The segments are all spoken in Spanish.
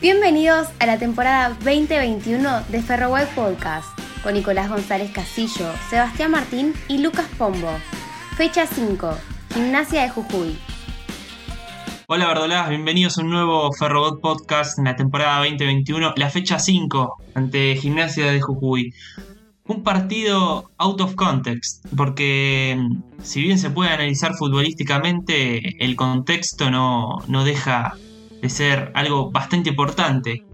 Bienvenidos a la temporada 2021 de Ferroweb Podcast, con Nicolás González Casillo, Sebastián Martín y Lucas Pombo. Fecha 5, Gimnasia de Jujuy. Hola Verdolagas, bienvenidos a un nuevo Ferrobot Podcast en la temporada 2021, la fecha 5 ante Gimnasia de Jujuy. Un partido out of context, porque mm, si bien se puede analizar futbolísticamente, el contexto no, no deja de ser algo bastante importante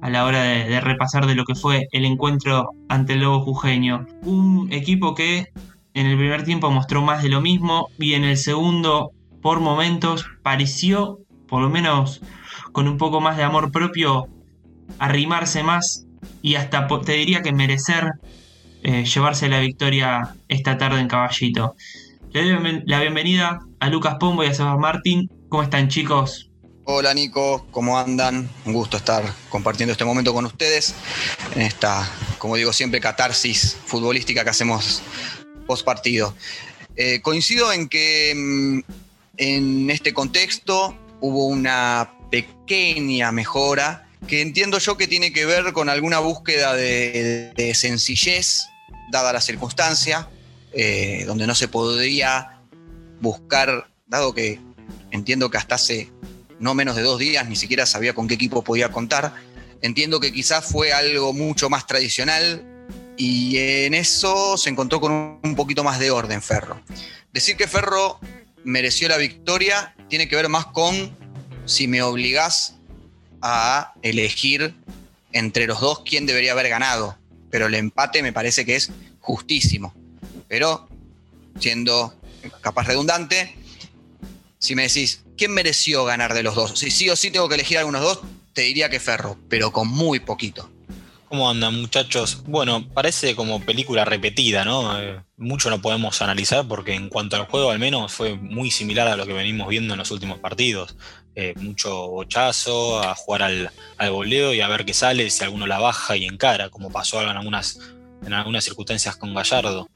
a la hora de, repasar de lo que fue el encuentro ante el Lobo Jujeño. Un equipo que en el primer tiempo mostró más de lo mismo y en el segundo, por momentos, pareció, por lo menos con un poco más de amor propio, arrimarse más y hasta te diría que merecer eh, llevarse la victoria esta tarde en Caballito. Le doy la bienvenida a Lucas Pombo y a Sebastián Martín. ¿Cómo están chicos? Hola Nico, ¿cómo andan? Un gusto estar compartiendo este momento con ustedes en esta, como digo siempre, catarsis futbolística que hacemos post partido. Eh, coincido en que mm, en este contexto hubo una pequeña mejora que entiendo yo que tiene que ver con alguna búsqueda de, sencillez dada la circunstancia, eh, donde no se podría buscar, dado que entiendo que hasta hace no menos de dos días ni siquiera sabía con qué equipo podía contar, entiendo que quizás fue algo mucho más tradicional y en eso se encontró con un poquito más de orden Ferro. Decir que Ferro mereció la victoria tiene que ver más con si me obligás a elegir entre los dos quién debería haber ganado pero el empate me parece que es justísimo. Pero, siendo capaz redundante, si me decís, ¿quién mereció ganar de los dos? Si sí o sí tengo que elegir algunos dos, te diría que Ferro, pero con muy poquito. ¿Cómo andan muchachos? Bueno, parece como película repetida, ¿no? Eh, mucho no podemos analizar porque en cuanto al juego al menos fue muy similar a lo que venimos viendo en los últimos partidos. Eh, mucho bochazo, a jugar al, al voleo y a ver qué sale, si alguno la baja y encara, como pasó en algunas, en algunas circunstancias con Gallardo.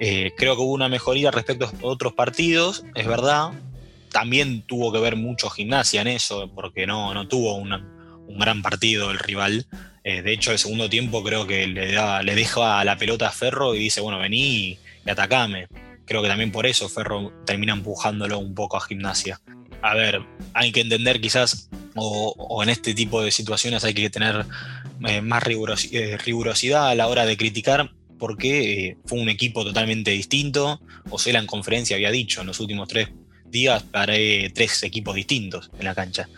Eh, creo que hubo una mejoría respecto a otros partidos, es verdad. También tuvo que ver mucho gimnasia en eso, porque no, no tuvo un gran partido el rival. Eh, de hecho, el segundo tiempo creo que le, da, le deja la pelota a Ferro y dice, bueno, vení y atacame. Creo que también por eso Ferro termina empujándolo un poco a gimnasia a ver, hay que entender quizás, o, en este tipo de situaciones hay que tener eh, más eh, rigurosidad a la hora de criticar, porque fue un equipo totalmente distinto. O sea, en conferencia había dicho en los últimos tres días paré tres equipos distintos en la cancha.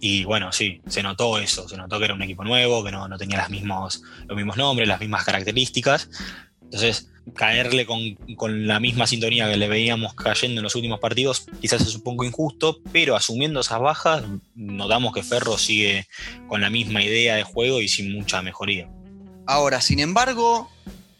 Y bueno, sí, se notó eso, se notó que era un equipo nuevo, que no, no tenía las mismos, los mismos nombres, las mismas características. Entonces, caerle con, la misma sintonía que le veíamos cayendo en los últimos partidos, quizás es un poco injusto, pero asumiendo esas bajas, notamos que Ferro sigue con la misma idea de juego y sin mucha mejoría. Ahora, sin embargo,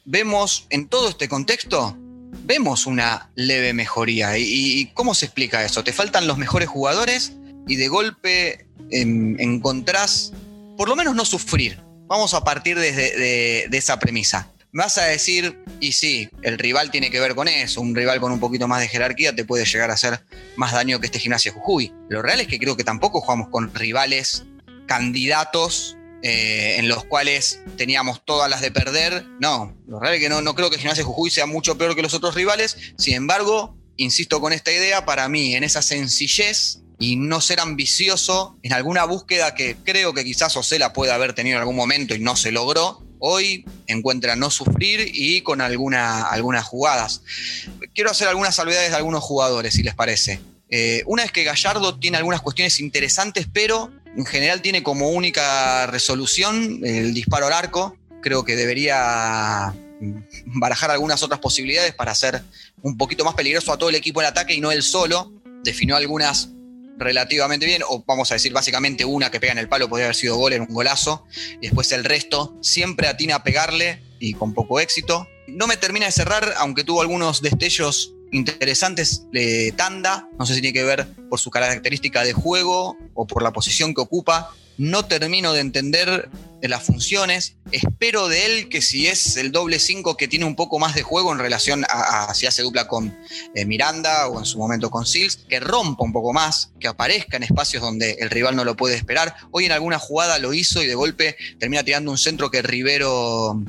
vemos en todo este contexto, vemos una leve mejoría. ¿Y, cómo se explica eso? ¿Te faltan los mejores jugadores y de golpe encontrás, por lo menos no sufrir? Vamos a partir de esa premisa vas a decir, y sí, el rival tiene que ver con eso, un rival con un poquito más de jerarquía te puede llegar a hacer más daño que este gimnasio Jujuy. Lo real es que creo que tampoco jugamos con rivales candidatos eh, en los cuales teníamos todas las de perder. No, lo real es que no, no creo que Gimnasia Jujuy sea mucho peor que los otros rivales. Sin embargo, insisto con esta idea, para mí, en esa sencillez y no ser ambicioso en alguna búsqueda que creo que quizás Ocela pueda haber tenido en algún momento y no se logró, hoy encuentra no sufrir y con alguna, algunas jugadas. Quiero hacer algunas salvedades de algunos jugadores, si les parece. Eh, una es que Gallardo tiene algunas cuestiones interesantes, pero en general tiene como única resolución el disparo al arco. Creo que debería barajar algunas otras posibilidades para hacer un poquito más peligroso a todo el equipo en ataque y no él solo. Definió algunas relativamente bien, o vamos a decir básicamente una que pega en el palo podría haber sido gol, en un golazo, y después el resto siempre atina a pegarle y con poco éxito. No me termina de cerrar, aunque tuvo algunos destellos interesantes de tanda, no sé si tiene que ver por su característica de juego o por la posición que ocupa. No termino de entender las funciones. Espero de él que si es el doble 5 que tiene un poco más de juego en relación a, si hace dupla con eh, Miranda o en su momento con Seals, que rompa un poco más, que aparezca en espacios donde el rival no lo puede esperar. Hoy en alguna jugada lo hizo y de golpe termina tirando un centro que Rivero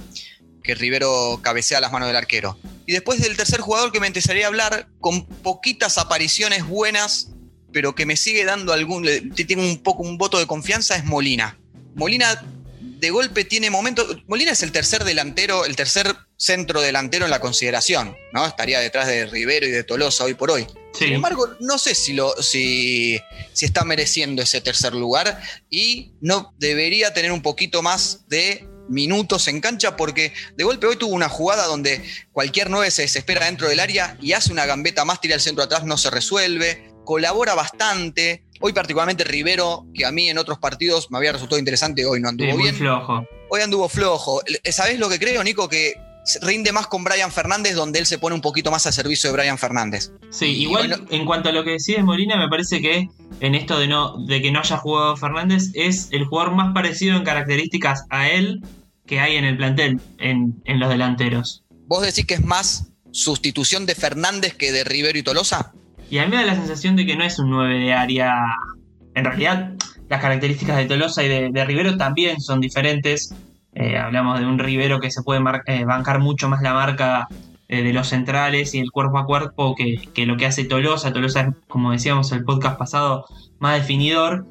que Rivero cabecea las manos del arquero. Y después del tercer jugador que me interesaría hablar, con poquitas apariciones buenas, pero que me sigue dando algún, tiene un poco un voto de confianza, es Molina. Molina de golpe tiene momentos. Molina es el tercer delantero, el tercer centro delantero en la consideración, ¿no? Estaría detrás de Rivero y de Tolosa hoy por hoy. Sin embargo, no sé si, lo, si, si está mereciendo ese tercer lugar y no debería tener un poquito más de minutos en cancha porque de golpe hoy tuvo una jugada donde cualquier 9 se desespera dentro del área y hace una gambeta más, tira el centro atrás, no se resuelve, colabora bastante. Hoy particularmente Rivero, que a mí en otros partidos me había resultado interesante, hoy no anduvo bien. flojo. Hoy anduvo flojo. ¿Sabés lo que creo, Nico? Que rinde más con Brian Fernández, donde él se pone un poquito más al servicio de Brian Fernández. Sí, igual en cuanto a lo que decís Molina, me parece que en esto de, no, de que no haya jugado Fernández, es el jugador más parecido en características a él que hay en el plantel, en, los delanteros. ¿Vos decís que es más sustitución de Fernández que de Rivero y Tolosa? Y a mí me da la sensación de que no es un 9 de área. En realidad, las características de Tolosa y de, Rivero también son diferentes. Eh, hablamos de un Rivero que se puede eh, bancar mucho más la marca eh, de los centrales y el cuerpo a cuerpo que, que, lo que hace Tolosa. Tolosa es, como decíamos en el podcast pasado, más definidor.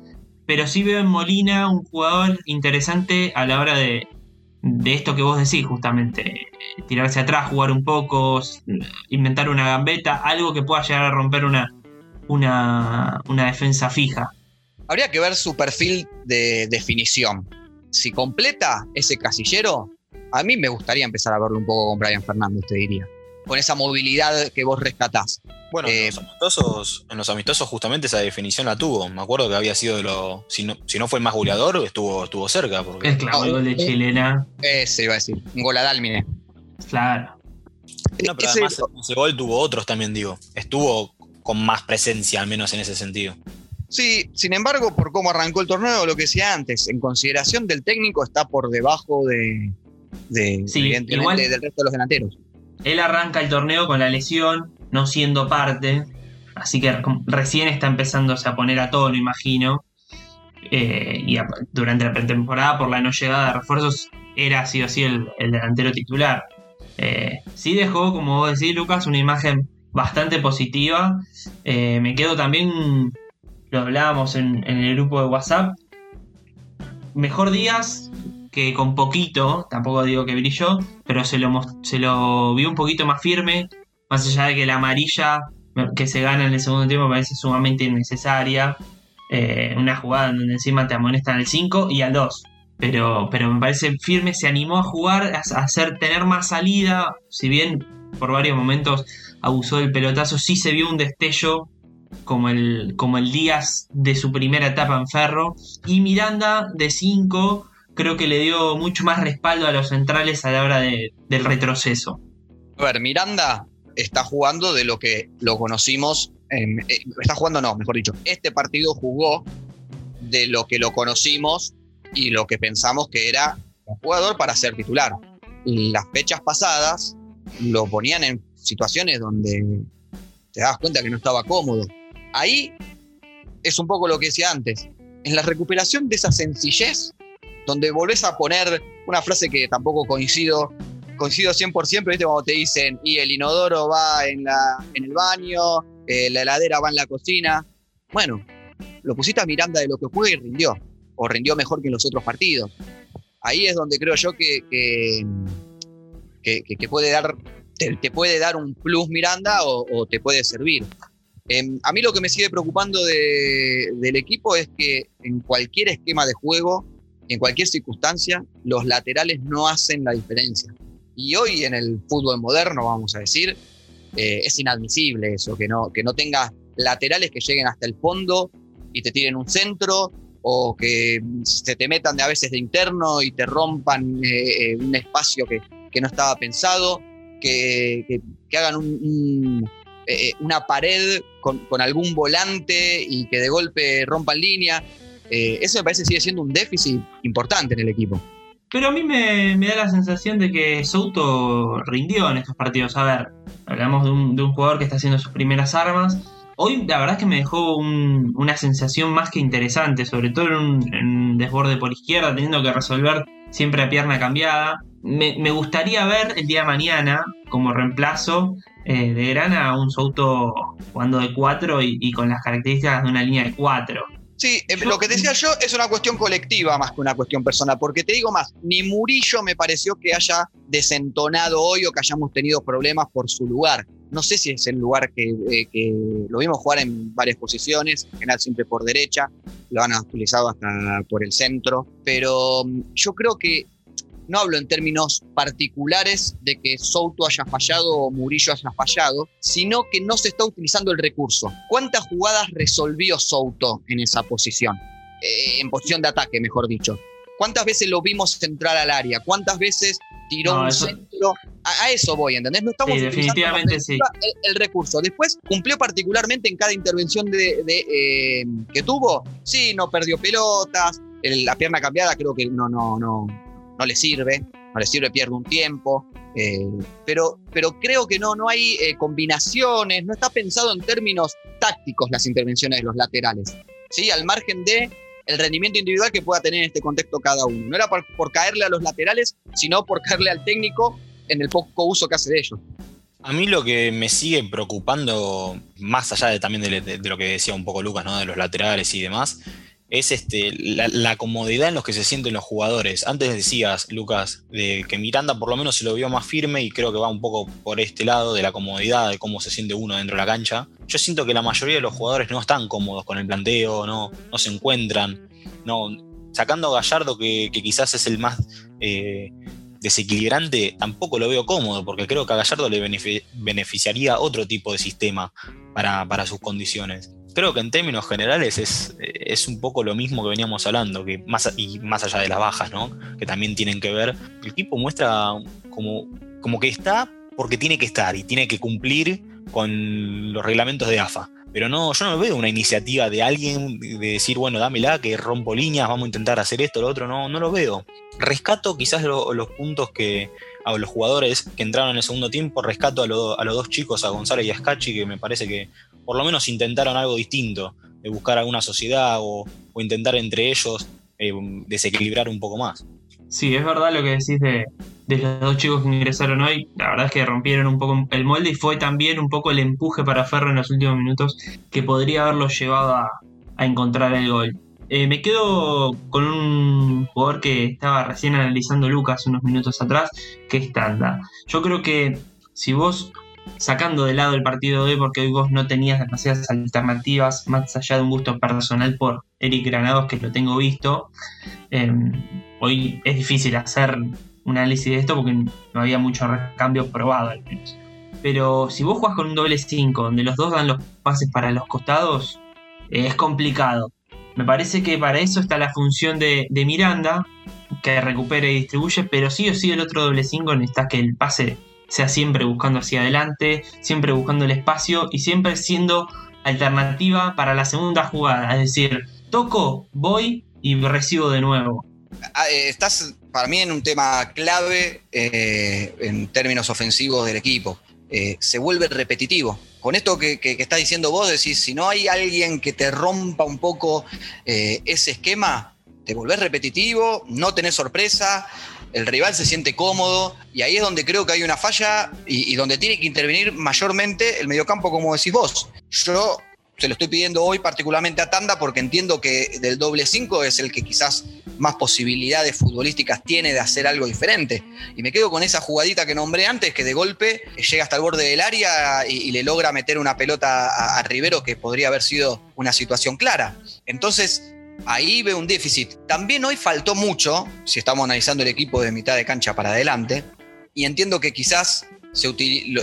Pero sí veo en Molina un jugador interesante a la hora de, de esto que vos decís, justamente, tirarse atrás, jugar un poco, inventar una gambeta, algo que pueda llegar a romper una, una, una defensa fija. Habría que ver su perfil de definición. Si completa ese casillero, a mí me gustaría empezar a verlo un poco con Brian Fernández, te diría con esa movilidad que vos rescatás. Bueno, en, eh, los amistosos, justamente esa definición la tuvo. Me acuerdo que había sido de lo. Si no, si no fue el más goleador, estuvo, estuvo cerca. Porque... Es claro, el gol de chilena. Ese iba a decir. Un gol a Dálmine. Claro. No, pero además ese gol tuvo otros también, digo. Estuvo con más presencia, al menos en ese sentido. Sí, sin embargo, por cómo arrancó el torneo, lo que decía antes, en consideración del técnico está por debajo de, de evidentemente, del resto de los delanteros. Él arranca el torneo con la lesión, no siendo parte, así que recién está empezándose a poner a tono, imagino. Eh, y durante la pretemporada, por la no llegada de refuerzos, era así o sí el, delantero titular. Eh, sí dejó, como vos decís, Lucas, una imagen bastante positiva. Eh, me quedo también, lo hablábamos en, el grupo de WhatsApp, mejor Díaz que con poquito, tampoco digo que brilló, pero se lo, se lo vio un poquito más firme, más allá de que la amarilla que se gana en el segundo tiempo me parece sumamente innecesaria. Eh, una jugada donde encima te amonestan al 5 y al 2. Pero, pero me parece firme, se animó a jugar, a, hacer tener más salida, si bien por varios momentos abusó del pelotazo, sí se vio un destello como el, como el Díaz de su primera etapa en Ferro. Y Miranda de 5 creo que le dio mucho más respaldo a los centrales a la hora del retroceso. A ver, Miranda está jugando de lo que lo conocimos, eh, está jugando no, mejor dicho, este partido jugó de lo que lo conocimos y lo que pensamos que era un jugador para ser titular. Las fechas pasadas lo ponían en situaciones donde te das cuenta que no estaba cómodo. Ahí es un poco lo que decía antes. En la recuperación de esa sencillez donde volvés a poner una frase que tampoco coincido, coincido 100%, pero ¿viste? cuando te dicen, y el inodoro va en, la, en el baño, eh, la heladera va en la cocina. Bueno, lo pusiste a Miranda de lo que fue y rindió, o rindió mejor que en los otros partidos. Ahí es donde creo yo que, que, puede dar, te, puede dar un plus Miranda o, te puede servir. Em, a mí lo que me sigue preocupando del equipo es que en cualquier esquema de juego en cualquier circunstancia, los laterales no hacen la diferencia. Y hoy en el fútbol moderno, vamos a decir, eh, es inadmisible eso, que no, que no tengas laterales que lleguen hasta el fondo y te tiren un centro, o que se te metan de a veces de interno y te rompan eh, eh, un espacio que, no estaba pensado, que, hagan un, una pared con, algún volante y que de golpe rompan línea. Eh, eso me parece sigue siendo un déficit importante en el equipo. Pero a mí me, da la sensación de que Souto rindió en estos partidos. A ver, hablamos de un, de un jugador que está haciendo sus primeras armas Hoy la verdad es que me dejó una sensación más que interesante, sobre todo en un, desborde por izquierda, teniendo que resolver siempre a pierna cambiada. Me, gustaría ver el día de mañana como reemplazo eh, de Grana a un Souto jugando de 4 y, con las características de una línea de 4. Sí, eh, lo que decía yo es una cuestión colectiva más que una cuestión personal, porque te digo más, ni Murillo me pareció que haya desentonado hoy o que hayamos tenido problemas por su lugar. No sé si es el lugar eh, que, lo vimos jugar en varias posiciones, en general siempre por derecha, lo han utilizado hasta por el centro, pero mm, yo creo que no hablo en términos particulares de que Souto haya fallado o Murillo haya fallado, sino que no se está utilizando el recurso. ¿Cuántas jugadas resolvió Souto en esa posición? Eh, en posición de ataque, mejor dicho. ¿Cuántas veces lo vimos entrar al área? ¿Cuántas veces tiró un centro. A, eso voy, ¿entendés? No estamos sí, definitivamente sí. el, recurso. Después, ¿cumplió particularmente en cada intervención de, eh, que tuvo? Sí, no perdió pelotas, la pierna cambiada creo que no, no, no, no le sirve, no le sirve, pierde un tiempo. Eh, pero, pero creo que no, no hay eh, combinaciones, no está pensado en términos tácticos las intervenciones de los laterales. ¿sí? Al margen de el rendimiento individual que pueda tener en este contexto cada uno. No era por, caerle a los laterales, sino por caerle al técnico en el poco uso que hace de ellos. A mí lo que me sigue preocupando, más allá de, también de, lo que decía un poco Lucas, ¿no? de los laterales y demás, es este, la, comodidad en los que se sienten los jugadores. Antes decías, Lucas, de que Miranda por lo menos se lo vio más firme y creo que va un poco por este lado de la comodidad, de cómo se siente uno dentro de la cancha. Yo siento que la mayoría de los jugadores no están cómodos con el planteo, no, no se encuentran. No, sacando a Gallardo, que, quizás es el más eh, desequilibrante, tampoco lo veo cómodo, porque creo que a Gallardo le beneficiaría otro tipo de sistema para, para sus condiciones creo que en términos generales es, es, un poco lo mismo que veníamos hablando, que más, y más allá de las bajas, ¿no? Que también tienen que ver. El equipo muestra como, como que está porque tiene que estar y tiene que cumplir con los reglamentos de AFA. Pero no, yo no veo una iniciativa de alguien de decir, bueno, dámela, que rompo líneas, vamos a intentar hacer esto, lo otro, no, no lo veo. Rescato quizás los puntos que, a los jugadores que entraron en el segundo tiempo, rescato a, a, los dos chicos, a González y a que me parece que por lo menos intentaron algo distinto, de buscar alguna sociedad o, intentar entre ellos eh, desequilibrar un poco más. Sí, es verdad lo que decís de, los dos chicos que ingresaron hoy. La verdad es que rompieron un poco el molde y fue también un poco el empuje para Ferro en los últimos minutos que podría haberlo llevado a, encontrar el gol. Eh, me quedo con un jugador que estaba recién analizando Lucas unos minutos atrás, que es Tanda. Yo creo que si vos sacando de lado el partido de hoy porque hoy vos no tenías demasiadas alternativas más allá de un gusto personal por Eric Granados que lo tengo visto. Em, hoy es difícil hacer un análisis de esto porque no había mucho recambio probado al menos. Pero si vos jugás con un doble 5 donde los dos dan los pases para los costados, eh, es complicado. Me parece que para eso está la función de, de Miranda, que recupere y distribuye, pero sí o sí el otro doble 5 necesitas que el pase sea siempre buscando hacia adelante, siempre buscando el espacio y siempre siendo alternativa para la segunda jugada. Es decir, toco, voy y recibo de nuevo. Ah, eh, estás para mí en un tema clave eh, en términos ofensivos del equipo. Eh, se vuelve repetitivo. Con esto que, que, estás diciendo vos, decís, si no hay alguien que te rompa un poco ese esquema, te volvés repetitivo, no tenés sorpresa, el rival se siente cómodo y ahí es donde creo que hay una falla y, donde tiene que intervenir mayormente el mediocampo, como decís vos. Yo se lo estoy pidiendo hoy particularmente a Tanda porque entiendo que del doble 5 es el que quizás más posibilidades futbolísticas tiene de hacer algo diferente. Y me quedo con esa jugadita que nombré antes, que de golpe llega hasta el borde del área y, le logra meter una pelota a, Rivero que podría haber sido una situación clara. Entonces, ahí veo un déficit. También hoy faltó mucho, si estamos analizando el equipo de mitad de cancha para adelante, y entiendo que quizás se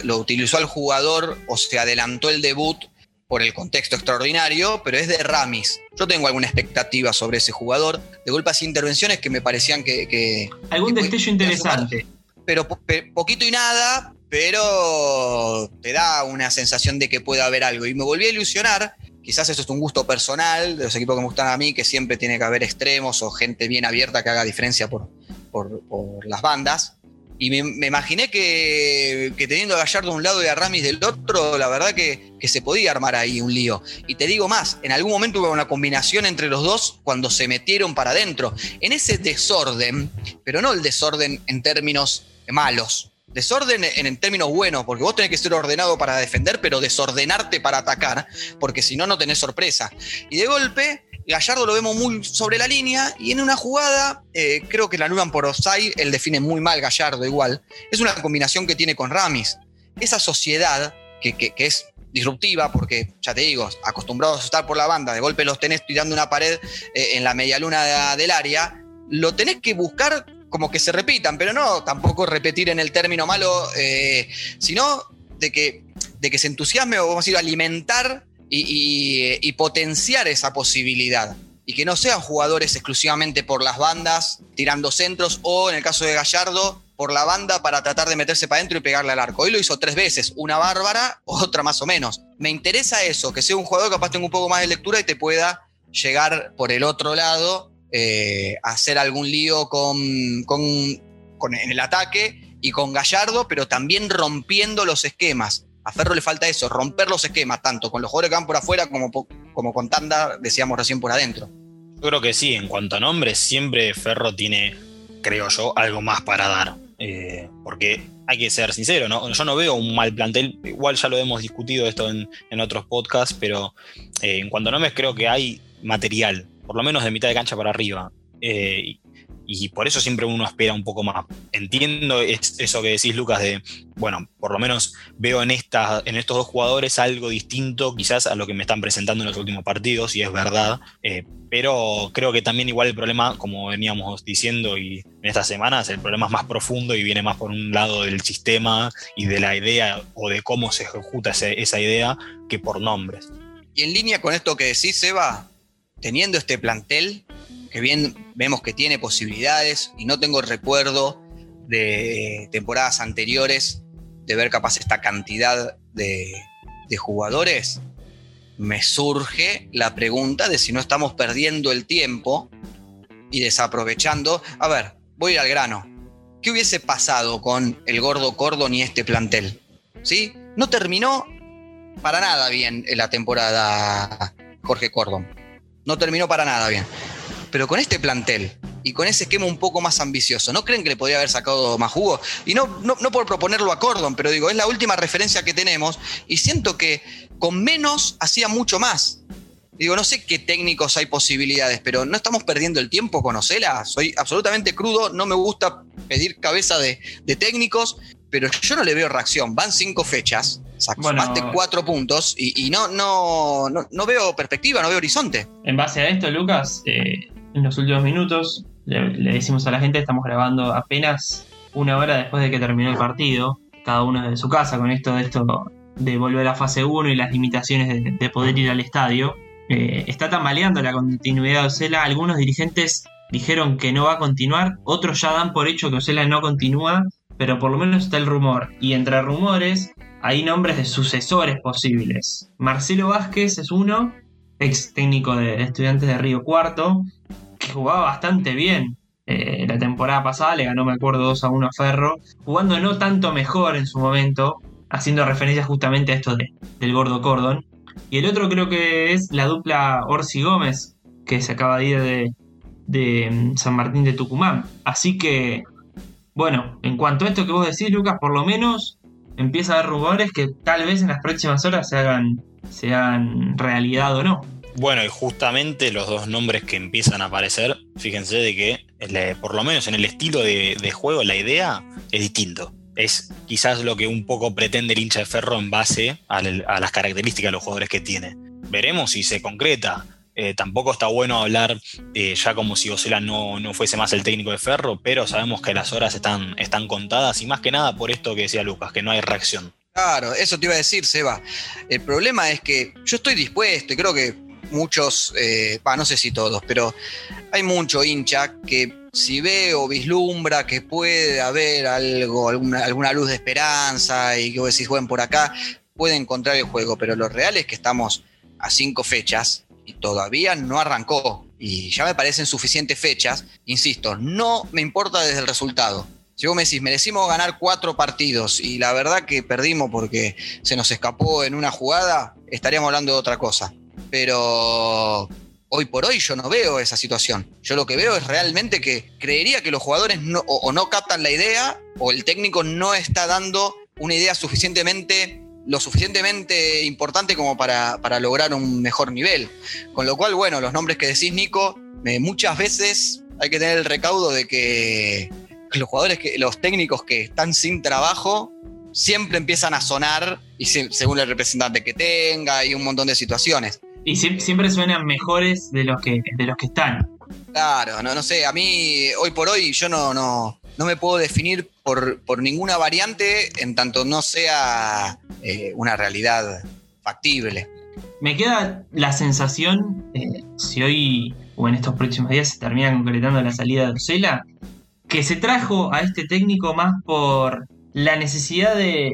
lo, utilizó al jugador o se adelantó el debut por el contexto extraordinario, pero es de Ramis. Yo tengo alguna expectativa sobre ese jugador, de golpes y intervenciones que me parecían que... Algún destello interesante. Pero poquito y nada, pero te da una sensación de que puede haber algo. Y me volví a ilusionar, quizás eso es un gusto personal de los equipos que me gustan a mí, que siempre tiene que haber extremos o gente bien abierta que haga diferencia por, por, por las bandas. Y me, imaginé que, teniendo a Gallardo de un lado y a Ramis del otro, la verdad que, se podía armar ahí un lío. Y te digo más, en algún momento hubo una combinación entre los dos cuando se metieron para adentro. En ese desorden, pero no el desorden en términos malos. Desorden en, en, términos buenos, porque vos tenés que ser ordenado para defender, pero desordenarte para atacar, porque si no, no tenés sorpresa. Y de golpe, Gallardo lo vemos muy sobre la línea y en una jugada, eh, creo que la anulan por Osai, él define muy mal Gallardo igual. Es una combinación que tiene con Ramis. Esa sociedad que, es disruptiva, porque ya te digo, acostumbrados a estar por la banda, de golpe los tenés tirando una pared eh, en la medialuna del área, lo tenés que buscar como que se repitan, pero no tampoco repetir en el término malo, eh, sino de que, de que se entusiasme o vamos a decir, alimentar y, potenciar esa posibilidad. Y que no sean jugadores exclusivamente por las bandas, tirando centros, o en el caso de Gallardo, por la banda para tratar de meterse para adentro y pegarle al arco. Hoy lo hizo tres veces, una bárbara, otra más o menos. Me interesa eso, que sea un jugador que capaz tenga un poco más de lectura y te pueda llegar por el otro lado eh, hacer algún lío con, con, en el ataque y con Gallardo, pero también rompiendo los esquemas. A Ferro le falta eso, romper los esquemas, tanto con los jugadores que van por afuera como, como con Tanda, decíamos recién por adentro. Yo creo que sí, en cuanto a nombres, siempre Ferro tiene, creo yo, algo más para dar. Eh, porque hay que ser sincero, ¿no? yo no veo un mal plantel, igual ya lo hemos discutido esto en, otros podcasts, pero eh, en cuanto a nombres creo que hay material, por lo menos de mitad de cancha para arriba. Eh, y por eso siempre uno espera un poco más. Entiendo eso que decís, Lucas, de, bueno, por lo menos veo en, en estos dos jugadores algo distinto quizás a lo que me están presentando en los últimos partidos, y es verdad, eh, pero creo que también igual el problema, como veníamos diciendo y en estas semanas, el problema es más profundo y viene más por un lado del sistema y de la idea o de cómo se ejecuta esa idea que por nombres. Y en línea con esto que decís, Eva, teniendo este plantel, que bien vemos que tiene posibilidades y no tengo recuerdo de temporadas anteriores de ver capaz esta cantidad de, jugadores, me surge la pregunta de si no estamos perdiendo el tiempo y desaprovechando. A ver, voy a ir al grano. ¿Qué hubiese pasado con el gordo Cordon y este plantel? ¿Sí? No terminó para nada bien en la temporada Jorge Cordon. No terminó para nada bien pero con este plantel y con ese esquema un poco más ambicioso, ¿no creen que le podría haber sacado más jugo? Y no, no, por proponerlo a Cordon, pero digo, es la última referencia que tenemos y siento que con menos hacía mucho más. Digo, no sé qué técnicos hay posibilidades, pero no estamos perdiendo el tiempo con Ocela. Soy absolutamente crudo, no me gusta pedir cabeza de, técnicos, pero yo no le veo reacción. Van cinco fechas, sacaste cuatro puntos y, no, no, no, veo perspectiva, no veo horizonte. En base a esto, Lucas, eh, en los últimos minutos. Le, decimos a la gente, estamos grabando apenas una hora después de que terminó el partido, cada uno de su casa, con esto de esto de volver a fase 1 y las limitaciones de, poder ir al estadio. Eh, está tambaleando la continuidad de Ocela. Algunos dirigentes dijeron que no va a continuar, otros ya dan por hecho que Ocela no continúa, pero por lo menos está el rumor. Y entre rumores hay nombres de sucesores posibles. Marcelo Vázquez es uno, ex técnico de estudiantes de Río Cuarto, jugaba bastante bien. Eh, la temporada pasada le ganó, me acuerdo, 2 a 1 a Ferro, jugando no tanto mejor en su momento, haciendo referencia justamente a esto de, del gordo Cordon. Y el otro creo que es la dupla Orsi Gómez, que se acaba de ir de, mm, San Martín de Tucumán. Así que, bueno, en cuanto a esto que vos decís, Lucas, por lo menos empieza a haber rumores que tal vez en las próximas horas se hagan, se hagan realidad o no. Bueno, y justamente los dos nombres que empiezan a aparecer, fíjense de que por lo menos en el estilo de, juego, la idea es distinto. Es quizás lo que un poco pretende el hincha de ferro en base a, las características de los jugadores que tiene. Veremos si se concreta. Eh, tampoco está bueno hablar eh, ya como si Osela no, no, fuese más el técnico de Ferro, pero sabemos que las horas están, están contadas y más que nada por esto que decía Lucas, que no hay reacción. Claro, eso te iba a decir, Seba. El problema es que yo estoy dispuesto y creo que muchos, eh, no sé si todos, pero hay mucho hincha que si ve o vislumbra que puede haber algo, alguna, alguna luz de esperanza y que vos decís, bueno, por acá puede encontrar el juego, pero lo real es que estamos a cinco fechas y todavía no arrancó. Y ya me parecen suficientes fechas. Insisto, no me importa desde el resultado. Si vos me decís, merecimos ganar cuatro partidos y la verdad que perdimos porque se nos escapó en una jugada, estaríamos hablando de otra cosa. Pero hoy por hoy yo no veo esa situación. Yo lo que veo es realmente que creería que los jugadores o, no captan la idea o el técnico no está dando una idea suficientemente lo suficientemente importante como para, lograr un mejor nivel. Con lo cual, bueno, los nombres que decís, Nico, muchas veces hay que tener el recaudo de que los jugadores, que, los técnicos que están sin trabajo, siempre empiezan a sonar, y según el representante que tenga, y un montón de situaciones. Y siempre suenan mejores de los que, de los que están. Claro, no, no sé, a mí hoy por hoy yo no, no, no me puedo definir por, ninguna variante en tanto no sea eh, una realidad factible. Me queda la sensación, eh, si hoy o en estos próximos días se termina concretando la salida de Ocela, que se trajo a este técnico más por la necesidad de,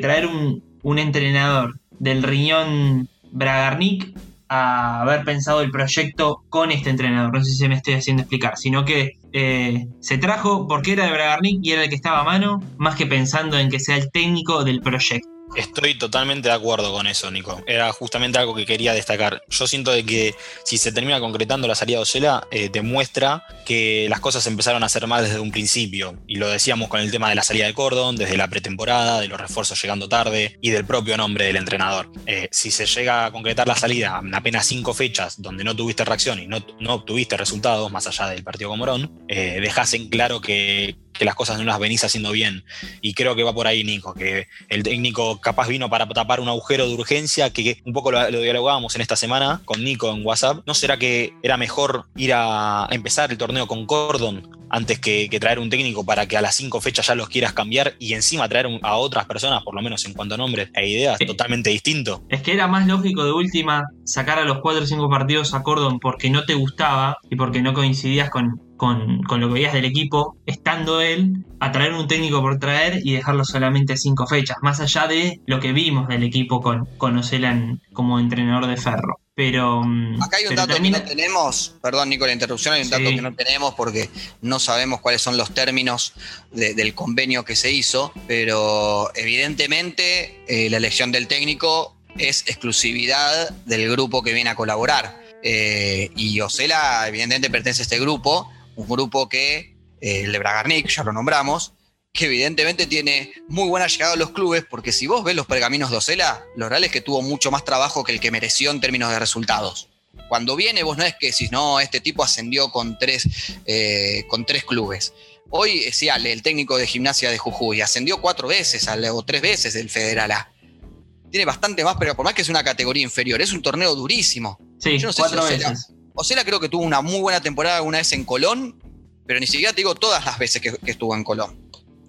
traer un, un, entrenador del riñón Bragarnik a haber pensado el proyecto con este entrenador. No sé si me estoy haciendo explicar, sino que eh, se trajo porque era de Bragarnik y era el que estaba a mano, más que pensando en que sea el técnico del proyecto. Estoy totalmente de acuerdo con eso, Nico. Era justamente algo que quería destacar. Yo siento de que si se termina concretando la salida de Ocela, eh, demuestra que las cosas empezaron a ser mal desde un principio. Y lo decíamos con el tema de la salida de Cordon, desde la pretemporada, de los refuerzos llegando tarde y del propio nombre del entrenador. Eh, si se llega a concretar la salida en apenas cinco fechas donde no tuviste reacción y no, obtuviste resultados, más allá del partido con Morón, eh, dejas en claro que, que las cosas no las venís haciendo bien. Y creo que va por ahí, Nico, que el técnico capaz vino para tapar un agujero de urgencia, que un poco lo, dialogábamos en esta semana con Nico en WhatsApp. ¿No será que era mejor ir a empezar el torneo con Cordon antes que, traer un técnico para que a las cinco fechas ya los quieras cambiar y encima traer a otras personas, por lo menos en cuanto a nombres e ideas, totalmente distinto. Es que era más lógico de última sacar a los cuatro o cinco partidos a Cordon porque no te gustaba y porque no coincidías con, con, lo que veías del equipo, estando él, a traer un técnico por traer y dejarlo solamente cinco fechas, más allá de lo que vimos del equipo con, con Ocelan como entrenador de ferro. Pero. Mm, Acá hay un dato que no tenemos, perdón Nico la interrupción, hay un dato que no tenemos porque no sabemos cuáles son los términos del convenio que se hizo, pero evidentemente eh, la elección del técnico es exclusividad del grupo que viene a colaborar. Eh, y Ocela, evidentemente, pertenece a este grupo, un grupo que, eh, el de Bragarnik, ya lo nombramos, que evidentemente tiene muy buena llegada a los clubes, porque si vos ves los pergaminos de Ocela, lo real es que tuvo mucho más trabajo que el que mereció en términos de resultados. Cuando viene, vos no es que decís, no, este tipo ascendió con tres, eh, con tres clubes. Hoy, es Ale, el técnico de gimnasia de Jujuy, ascendió cuatro veces o tres veces del Federal A. Tiene bastante más, pero por más que es una categoría inferior, es un torneo durísimo. Sí, cuatro veces. Ocela creo que tuvo una muy buena temporada una vez en Colón, pero ni siquiera te digo todas las veces que estuvo en Colón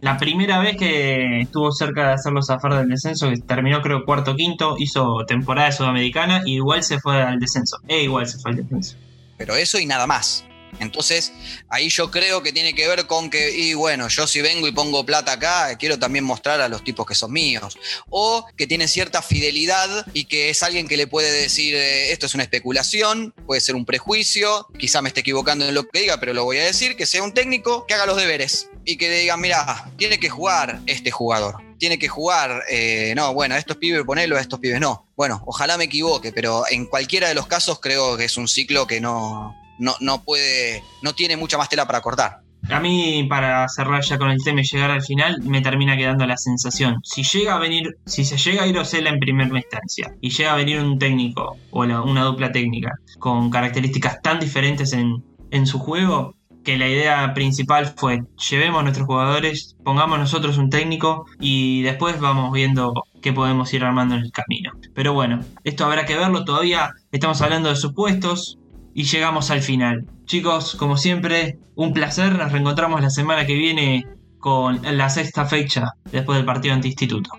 la primera vez que estuvo cerca de hacerlo zafar del descenso, que terminó creo cuarto quinto, hizo temporada sudamericana y igual se fue al descenso. E igual se fue al descenso. Pero eso y nada más. Entonces, ahí yo creo que tiene que ver con que, y bueno, yo si vengo y pongo plata acá, quiero también mostrar a los tipos que son míos. O que tiene cierta fidelidad y que es alguien que le puede decir, eh, esto es una especulación, puede ser un prejuicio, quizá me esté equivocando en lo que diga, pero lo voy a decir, que sea un técnico que haga los deberes y que diga, mira, tiene que jugar este jugador tiene que jugar, eh, no, bueno, a estos pibes ponelo, a estos pibes no. Bueno, ojalá me equivoque, pero en cualquiera de los casos creo que es un ciclo que no, no, no puede, no tiene mucha más tela para cortar. A mí, para cerrar ya con el tema y llegar al final, me termina quedando la sensación. Si llega a venir, si se llega a ir Ocela en primera instancia y llega a venir un técnico o una dupla técnica con características tan diferentes en, en su juego, que la idea principal fue llevemos a nuestros jugadores, pongamos nosotros un técnico y después vamos viendo qué podemos ir armando en el camino. Pero bueno, esto habrá que verlo, todavía estamos hablando de supuestos, y llegamos al final. Chicos, como siempre, un placer. Nos reencontramos la semana que viene con la sexta fecha después del partido anti instituto.